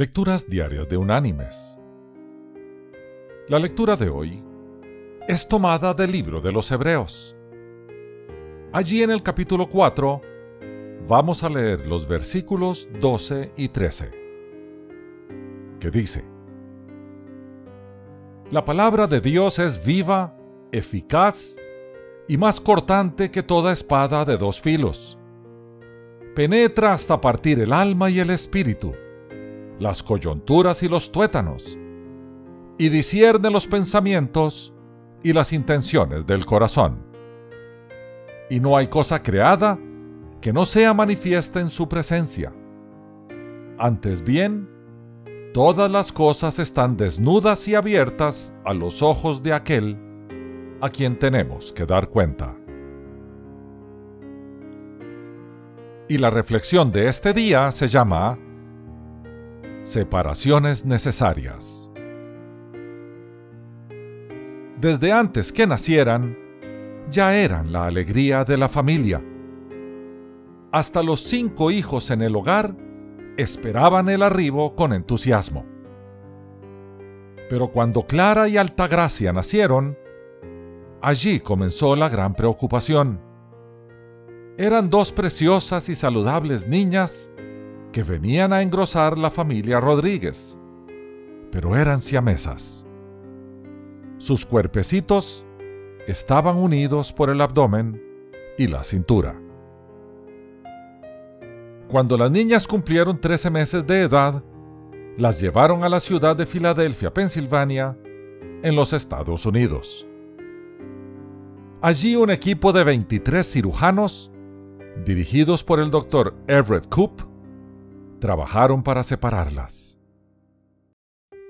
Lecturas Diarias de Unánimes. La lectura de hoy es tomada del libro de los Hebreos. Allí en el capítulo 4 vamos a leer los versículos 12 y 13, que dice, La palabra de Dios es viva, eficaz y más cortante que toda espada de dos filos. Penetra hasta partir el alma y el espíritu las coyunturas y los tuétanos, y discierne los pensamientos y las intenciones del corazón. Y no hay cosa creada que no sea manifiesta en su presencia. Antes bien, todas las cosas están desnudas y abiertas a los ojos de aquel a quien tenemos que dar cuenta. Y la reflexión de este día se llama Separaciones necesarias. Desde antes que nacieran, ya eran la alegría de la familia. Hasta los cinco hijos en el hogar esperaban el arribo con entusiasmo. Pero cuando Clara y Altagracia nacieron, allí comenzó la gran preocupación. Eran dos preciosas y saludables niñas que venían a engrosar la familia Rodríguez, pero eran siamesas. Sus cuerpecitos estaban unidos por el abdomen y la cintura. Cuando las niñas cumplieron 13 meses de edad, las llevaron a la ciudad de Filadelfia, Pensilvania, en los Estados Unidos. Allí un equipo de 23 cirujanos, dirigidos por el doctor Everett Koop, trabajaron para separarlas.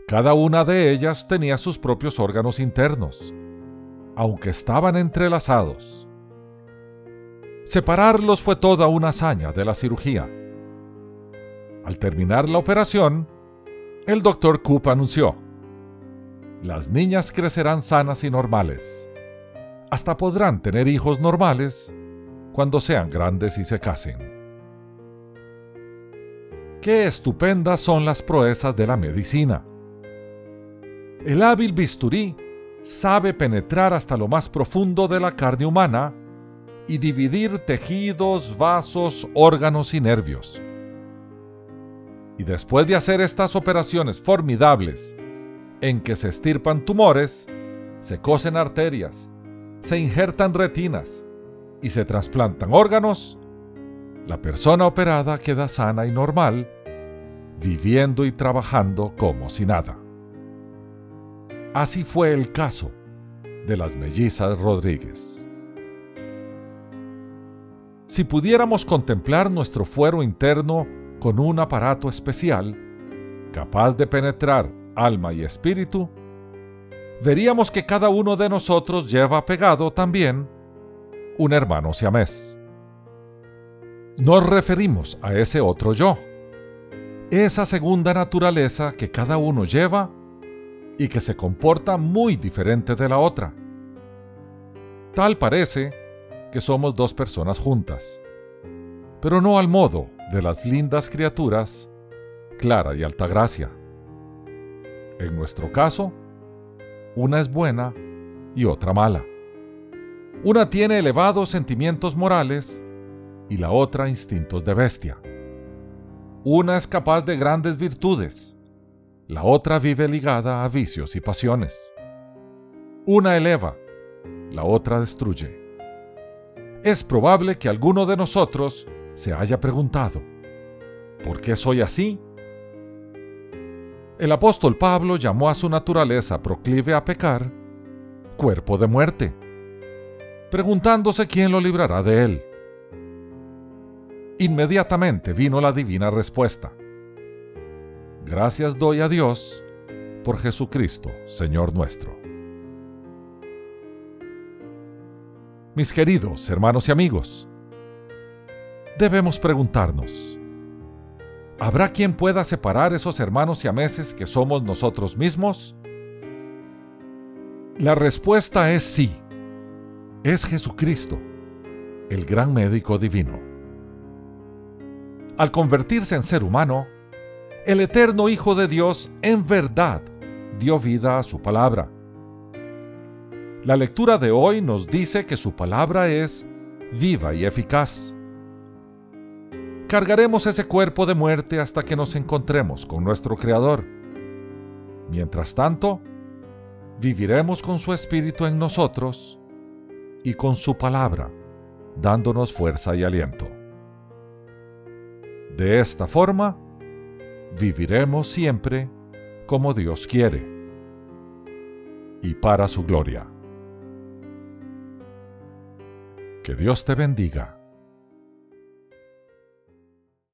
Cada una de ellas tenía sus propios órganos internos, aunque estaban entrelazados. Separarlos fue toda una hazaña de la cirugía. Al terminar la operación, el doctor Coop anunció, las niñas crecerán sanas y normales. Hasta podrán tener hijos normales cuando sean grandes y se casen. Qué estupendas son las proezas de la medicina. El hábil bisturí sabe penetrar hasta lo más profundo de la carne humana y dividir tejidos, vasos, órganos y nervios. Y después de hacer estas operaciones formidables, en que se estirpan tumores, se cosen arterias, se injertan retinas y se trasplantan órganos, la persona operada queda sana y normal, viviendo y trabajando como si nada. Así fue el caso de las mellizas Rodríguez. Si pudiéramos contemplar nuestro fuero interno con un aparato especial, capaz de penetrar alma y espíritu, veríamos que cada uno de nosotros lleva pegado también un hermano siamés nos referimos a ese otro yo, esa segunda naturaleza que cada uno lleva y que se comporta muy diferente de la otra. Tal parece que somos dos personas juntas, pero no al modo de las lindas criaturas Clara y Altagracia. En nuestro caso, una es buena y otra mala. Una tiene elevados sentimientos morales y la otra instintos de bestia. Una es capaz de grandes virtudes, la otra vive ligada a vicios y pasiones. Una eleva, la otra destruye. Es probable que alguno de nosotros se haya preguntado, ¿por qué soy así? El apóstol Pablo llamó a su naturaleza proclive a pecar cuerpo de muerte, preguntándose quién lo librará de él. Inmediatamente vino la divina respuesta. Gracias doy a Dios por Jesucristo, Señor nuestro. Mis queridos hermanos y amigos, debemos preguntarnos, ¿habrá quien pueda separar esos hermanos y ameses que somos nosotros mismos? La respuesta es sí. Es Jesucristo, el gran médico divino. Al convertirse en ser humano, el eterno Hijo de Dios en verdad dio vida a su palabra. La lectura de hoy nos dice que su palabra es viva y eficaz. Cargaremos ese cuerpo de muerte hasta que nos encontremos con nuestro Creador. Mientras tanto, viviremos con su Espíritu en nosotros y con su palabra, dándonos fuerza y aliento. De esta forma, viviremos siempre como Dios quiere y para su gloria. Que Dios te bendiga